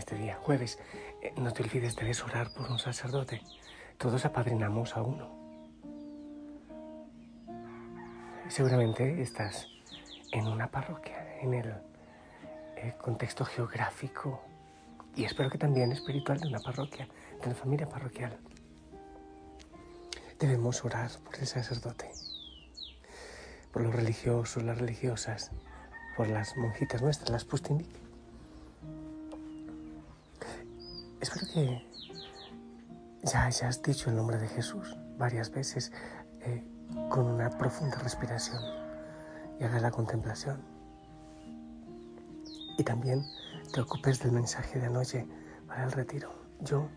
este día, jueves. Eh, no te olvides, debes orar por un sacerdote. Todos apadrinamos a uno. Seguramente estás en una parroquia, en el contexto geográfico y espero que también espiritual de una parroquia, de una familia parroquial. Debemos orar por el sacerdote, por los religiosos, las religiosas, por las monjitas nuestras, las Espero que ya hayas dicho el nombre de Jesús varias veces eh, con una profunda respiración y hagas la contemplación. Y también te ocupes del mensaje de anoche para el retiro. Yo,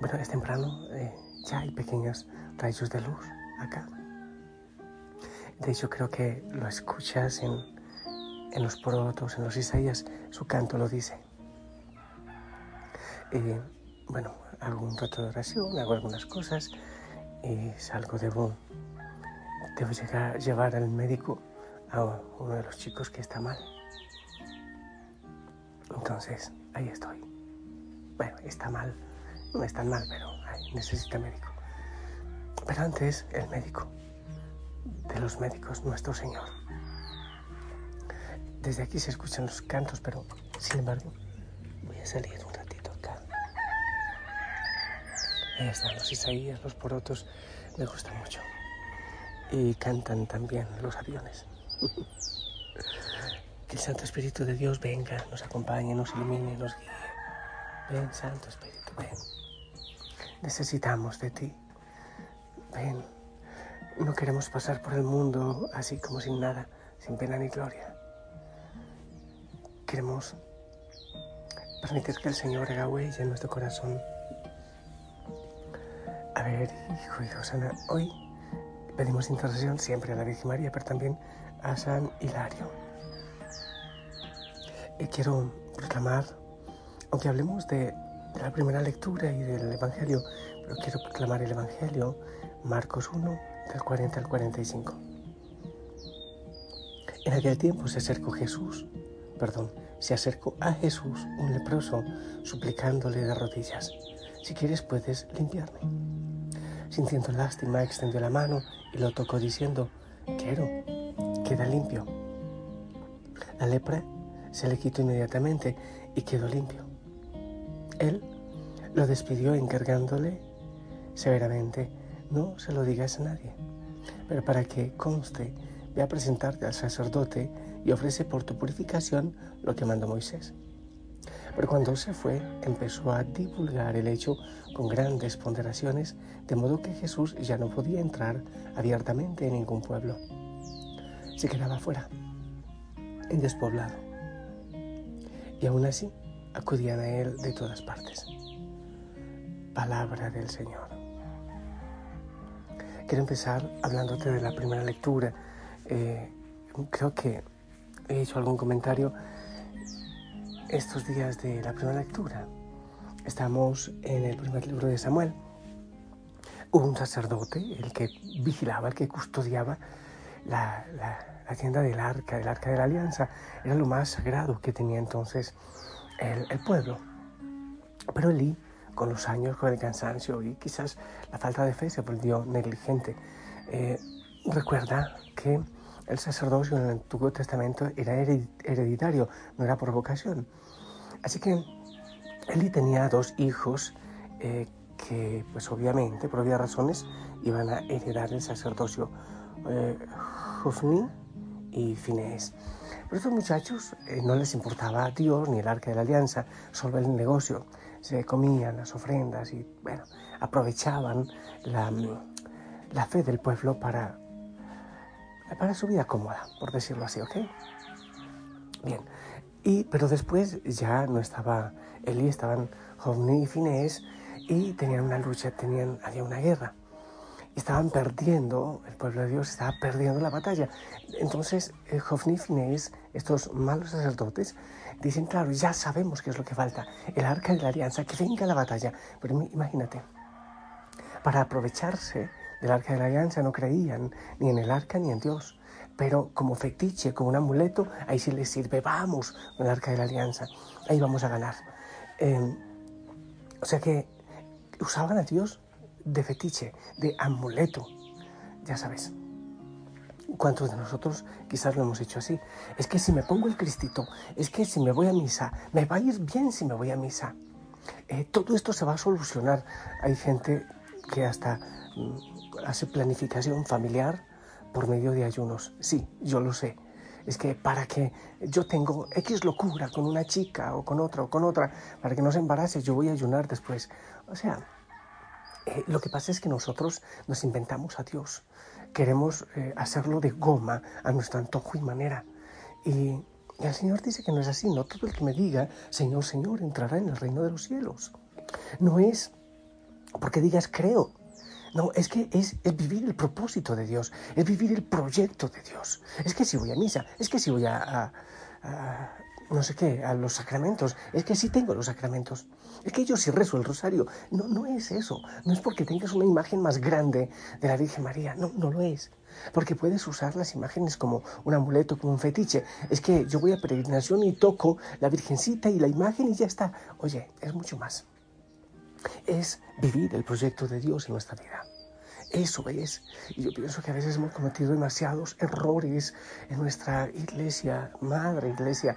bueno, es temprano, eh, ya hay pequeños rayos de luz acá. De hecho, creo que lo escuchas en, en los protos, en los Isaías, su canto lo dice. Bueno, hago un rato de oración, hago algunas cosas y salgo, debo, debo llegar, llevar al médico a uno de los chicos que está mal. Entonces, ahí estoy. Bueno, está mal, no es tan mal, pero necesita médico. Pero antes, el médico, de los médicos, nuestro Señor. Desde aquí se escuchan los cantos, pero sin embargo, voy a salir un ratito acá. Ahí están los Isaías, los porotos, me gustan mucho. Y cantan también los aviones. que el Santo Espíritu de Dios venga, nos acompañe, nos ilumine, nos guíe. Ven, Santo Espíritu, ven. Necesitamos de ti. Ven, no queremos pasar por el mundo así como sin nada, sin pena ni gloria. Queremos permitir que el Señor haga huella en nuestro corazón. A ver, hijo y Josana, hoy pedimos intercesión siempre a la Virgen María, pero también a San Hilario. Y quiero proclamar, aunque hablemos de, la primera lectura y del Evangelio, pero quiero proclamar el Evangelio Marcos 1, del 40 al 45. En aquel tiempo se acercó Jesús, perdón, se acercó a Jesús un leproso, suplicándole de rodillas, si quieres puedes limpiarme. Sintiendo lástima, extendió la mano y lo tocó diciendo, quiero, queda limpio. La lepra se le quitó inmediatamente y quedó limpio. Él lo despidió encargándole severamente no se lo digas a nadie, pero para que conste, ve a presentarte al sacerdote y ofrece por tu purificación lo que mandó Moisés. Pero cuando se fue, empezó a divulgar el hecho con grandes ponderaciones, de modo que Jesús ya no podía entrar abiertamente en ningún pueblo. Se quedaba fuera, en despoblado. Y aún así acudían a él de todas partes. Palabra del Señor. Quiero empezar hablándote de la primera lectura. Eh, creo que he hecho algún comentario estos días de la primera lectura. Estamos en el primer libro de Samuel. Hubo un sacerdote, el que vigilaba, el que custodiaba la, tienda del arca, del arca de la alianza. Era lo más sagrado que tenía entonces el, el pueblo. Pero Elí con los años, con el cansancio y quizás la falta de fe se volvió negligente. Eh, recuerda que el sacerdocio en el Antiguo Testamento era hereditario, no era por vocación. Así que Eli tenía dos hijos eh, que, pues obviamente, por obvias razones, iban a heredar el sacerdocio, eh, y Finés. Pero estos muchachos eh, no les importaba a Dios ni el arca de la alianza, solo el negocio se comían las ofrendas y, bueno, aprovechaban la fe del pueblo para, para su vida cómoda, por decirlo así, ¿ok? Bien, Y, pero después ya no estaba Eli, estaban Jovni y Finés y tenían una lucha, tenían, había una guerra. Estaban perdiendo, el pueblo de Dios estaba perdiendo la batalla. Entonces, eh, Jovni y Finés, estos malos sacerdotes, dicen, claro, ya sabemos qué es lo que falta, el arca de la alianza, que venga la batalla. Pero imagínate, para aprovecharse del arca de la alianza no creían ni en el arca ni en Dios. Pero como fetiche, como un amuleto, ahí sí les sirve, vamos con el arca de la alianza, ahí vamos a ganar. Em, o sea que usaban a Dios de fetiche, de amuleto, ya sabes. ¿Cuántos de nosotros quizás lo hemos hecho así? Es que si me pongo el cristito, es que si me voy a misa, me va a ir bien si me voy a misa. Eh, todo esto se va a solucionar. Hay gente que hasta mm, hace planificación familiar por medio de ayunos. Sí, yo lo sé. Es que para que yo tengo X locura con una chica o con otra o con otra, para que no se embarace, yo voy a ayunar después. O sea, eh, lo que pasa es que nosotros nos inventamos a Dios. Queremos eh, hacerlo de goma a nuestro antojo y manera. Y, y el Señor dice que no es así. No todo el que me diga, Señor, Señor, entrará en el reino de los cielos. No es porque digas creo. No, es que es, vivir el propósito de Dios, es vivir el proyecto de Dios. Es que si voy a misa, es que si voy a, no sé qué, a los sacramentos, es que si tengo los sacramentos. Es que yo si rezo el rosario. No, no es eso. No es porque tengas una imagen más grande de la Virgen María. No, no lo es. Porque puedes usar las imágenes como un amuleto, como un fetiche. Es que yo voy a peregrinación y toco la Virgencita y la imagen y ya está. Oye, es mucho más es vivir el proyecto de Dios en nuestra vida. Eso es. Y yo pienso que a veces hemos cometido demasiados errores en nuestra iglesia, madre iglesia.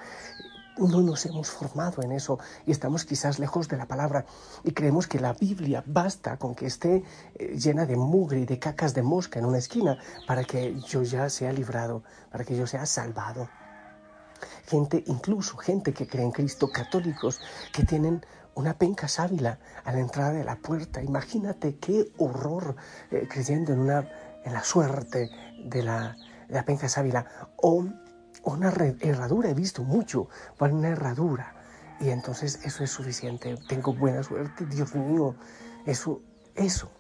No nos hemos formado en eso y estamos quizás lejos de la palabra y creemos que la Biblia basta con que esté eh, llena de mugre y de cacas de mosca en una esquina para que yo ya sea librado, para que yo sea salvado. Gente, incluso gente que cree en Cristo, católicos, que tienen una penca sábila a la entrada de la puerta. Imagínate qué horror eh, creyendo en, una, en la suerte de la, penca sábila. O, una herradura, he visto mucho, una herradura. Y entonces eso es suficiente. Tengo buena suerte, Dios mío. Eso, eso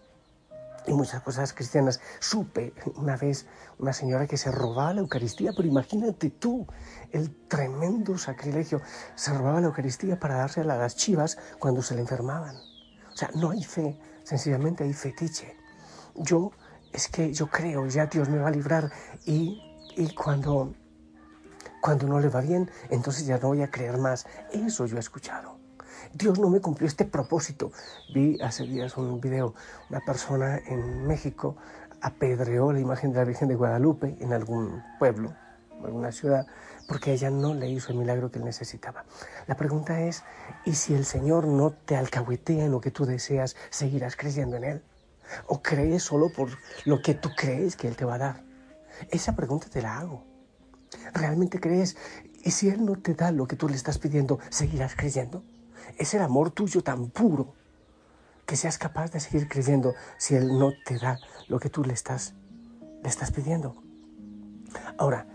y muchas cosas cristianas. Supe una vez una señora que se robaba la Eucaristía, pero imagínate tú el tremendo sacrilegio. Se robaba la Eucaristía para dársela a las chivas cuando se le enfermaban. O sea, no hay fe, sencillamente hay fetiche. Yo, es que yo creo, ya Dios me va a librar y, y cuando, cuando no le va bien, entonces ya no voy a creer más. Eso yo he escuchado. Dios no me cumplió este propósito. Vi hace días un video, una persona en México apedreó la imagen de la Virgen de Guadalupe en algún pueblo, en alguna ciudad, porque ella no le hizo el milagro que él necesitaba. La pregunta es, ¿y si el Señor no te alcahuetea en lo que tú deseas, seguirás creyendo en Él? ¿O crees solo por lo que tú crees que Él te va a dar? Esa pregunta te la hago. ¿Realmente crees? ¿Y si Él no te da lo que tú le estás pidiendo, seguirás creyendo? Es el amor tuyo tan puro que seas capaz de seguir creyendo si Él no te da lo que tú le estás, le estás pidiendo. Ahora,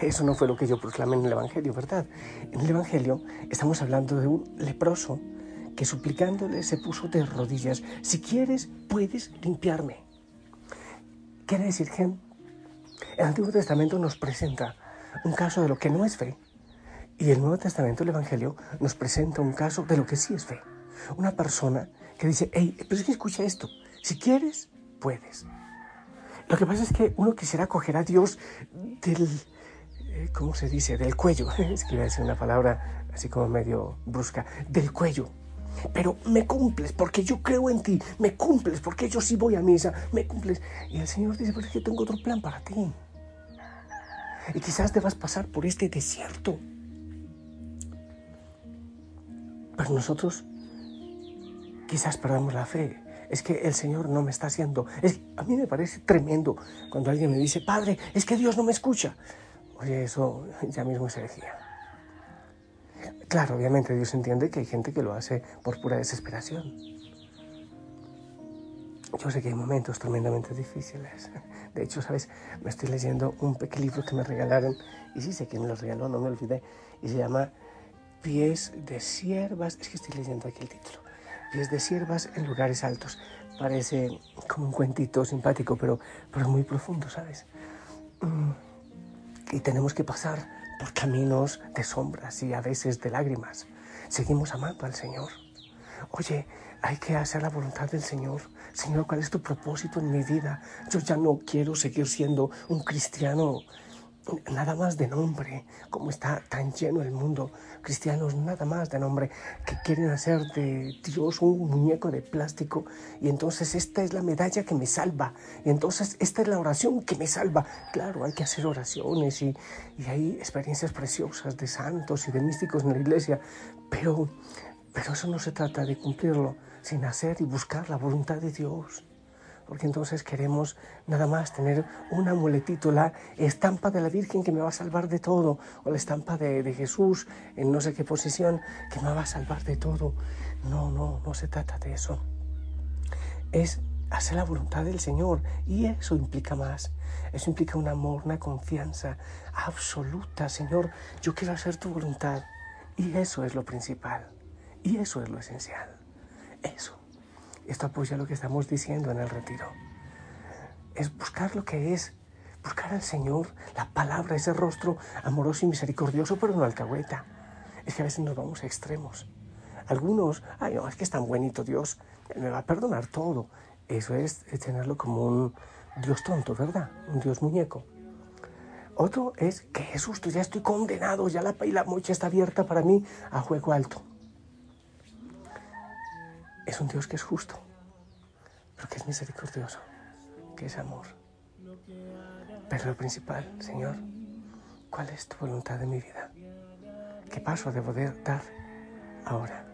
eso no fue lo que yo proclamé en el Evangelio, ¿verdad? En el Evangelio estamos hablando de un leproso que suplicándole se puso de rodillas. Si quieres, puedes limpiarme. Quiere decir que el Antiguo Testamento nos presenta un caso de lo que no es fe, y el Nuevo Testamento, el Evangelio, nos presenta un caso de lo que sí es fe. Una persona que dice, hey, pero es que escucha esto, si quieres, puedes. Lo que pasa es que uno quisiera coger a Dios del, eh, ¿cómo se dice? Del cuello. Es que iba a decir una palabra así como medio brusca, del cuello. Pero me cumples porque yo creo en ti, me cumples porque yo sí voy a misa, me cumples. Y el Señor dice, pero es que tengo otro plan para ti. Y quizás debas pasar por este desierto pero nosotros quizás perdamos la fe. Es que el Señor no me está haciendo. A mí me parece tremendo cuando alguien me dice, Padre, es que Dios no me escucha. Oye, eso ya mismo es herejía. Claro, obviamente Dios entiende que hay gente que lo hace por pura desesperación. yo sé que hay momentos tremendamente difíciles. De hecho, ¿sabes? Me estoy leyendo un pequeño libro que me regalaron, y sí sé quién me lo regaló, no me olvidé, y se llama Pies de siervas, es que estoy leyendo aquí el título, Pies de siervas en lugares altos. Parece como un cuentito simpático, pero, pero muy profundo, ¿sabes? Mm. Y tenemos que pasar por caminos de sombras y a veces de lágrimas. Seguimos amando al Señor. Oye, hay que hacer la voluntad del Señor. Señor, ¿cuál es tu propósito en mi vida? Yo ya no quiero seguir siendo un cristiano nada más de nombre, como está tan lleno el mundo, cristianos nada más de nombre, que quieren hacer de Dios un muñeco de plástico y entonces esta es la medalla que me salva y entonces esta es la oración que me salva. Claro, hay que hacer oraciones y, y hay experiencias preciosas de santos y de místicos en la iglesia, pero, pero eso no se trata de cumplirlo sin hacer y buscar la voluntad de Dios porque entonces queremos nada más tener un amuletito, la estampa de la Virgen que me va a salvar de todo, o la estampa de, de, Jesús en no sé qué posición que me va a salvar de todo. No, no, no se trata de eso. Es hacer la voluntad del Señor y eso implica más. Eso implica un amor, una confianza absoluta. Señor, yo quiero hacer tu voluntad y eso es lo principal y eso es lo esencial. Eso. Esto apoya lo que estamos diciendo en el retiro. Es buscar lo que es, buscar al Señor, la palabra, ese rostro amoroso y misericordioso, pero no alcahueta. Es que a veces nos vamos a extremos. Algunos, ay, no, es que es tan buenito Dios, me va a perdonar todo. Eso es, tenerlo como un Dios tonto, ¿verdad? Un Dios muñeco. Otro es que Jesús, ya estoy condenado, ya la, la mocha está abierta para mí a juego alto es un Dios que es justo, pero que es misericordioso, que es amor. Pero lo principal, Señor, ¿cuál es tu voluntad de mi vida? ¿Qué paso debo dar ahora?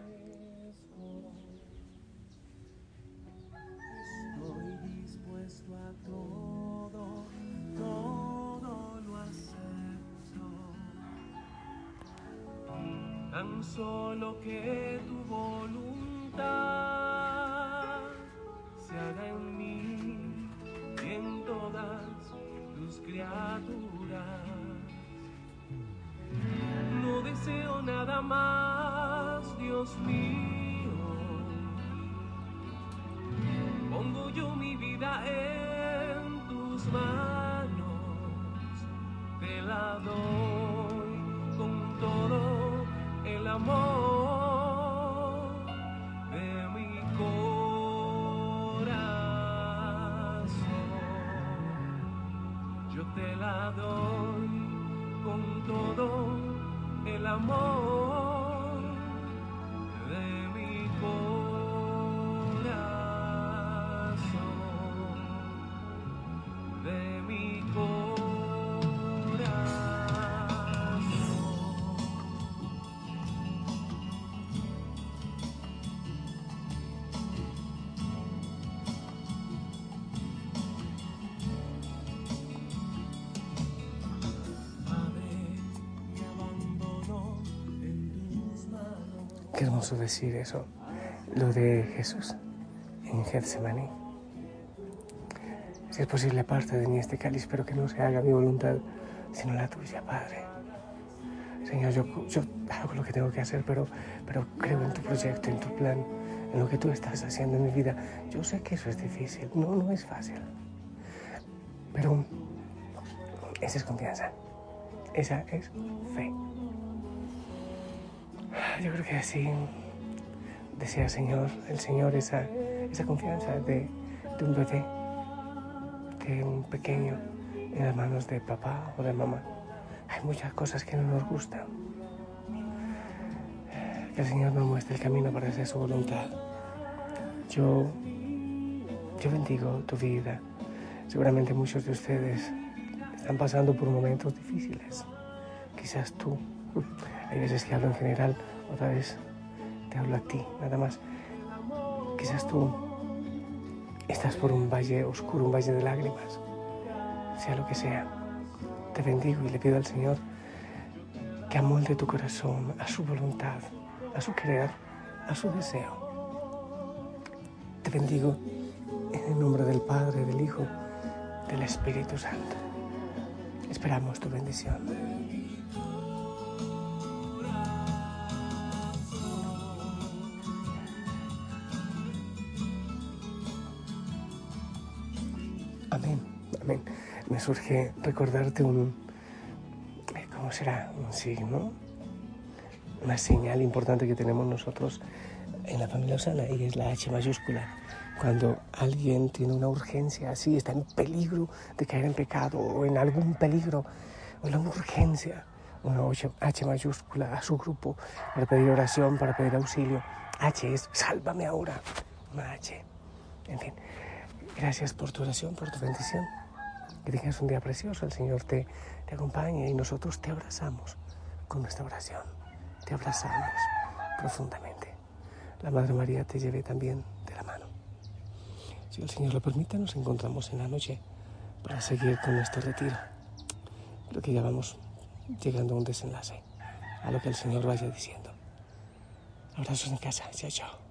Solo que tu voluntad se haga en mí y en todas tus criaturas. No deseo nada más, Dios mío. Pongo yo mi vida en tus manos, te la doy con todo el amor. Hermoso decir eso, lo de Jesús en Getsemaní. Si es posible, aparte de mí este cáliz, pero que no se haga mi voluntad, sino la tuya, Padre. Señor, yo, yo hago lo que tengo que hacer, pero, pero creo en tu proyecto, en tu plan, en lo que tú estás haciendo en mi vida. Yo sé que eso es difícil, no, no es fácil. Pero esa es confianza, esa es fe. Yo creo que así desea Señor, el Señor esa, esa confianza de, de un bebé, de un pequeño en las manos de papá o de mamá. Hay muchas cosas que no nos gustan. Que el Señor nos muestre el camino para hacer su voluntad. Yo, yo bendigo tu vida. Seguramente muchos de ustedes están pasando por momentos difíciles. Quizás tú hay veces que hablo en general, otra vez te hablo a ti, nada más. Quizás tú estás por un valle oscuro, un valle de lágrimas, sea lo que sea. Te bendigo y le pido al Señor que amolde tu corazón a su voluntad, a su querer, a su deseo. Te bendigo En el nombre del Padre, del Hijo, del Espíritu Santo. Esperamos tu bendición. Surge recordarte un, ¿cómo será? Un signo, una señal importante que tenemos nosotros en la familia Osana y es la H mayúscula. Cuando alguien tiene una urgencia así, está en peligro de caer en pecado o en algún peligro, una urgencia, una H mayúscula a su grupo para pedir oración, para pedir auxilio. H es sálvame ahora, una H. En fin, gracias por tu oración, por tu bendición. Que tengas un día precioso, el Señor te, te acompañe y nosotros te abrazamos con nuestra oración. Te abrazamos profundamente. La Madre María te lleve también de la mano. Si el Señor lo permite, nos encontramos en la noche para seguir con nuestro retiro. Creo que ya vamos llegando a un desenlace, a lo que el Señor vaya diciendo. Abrazos en casa. Chao, chao.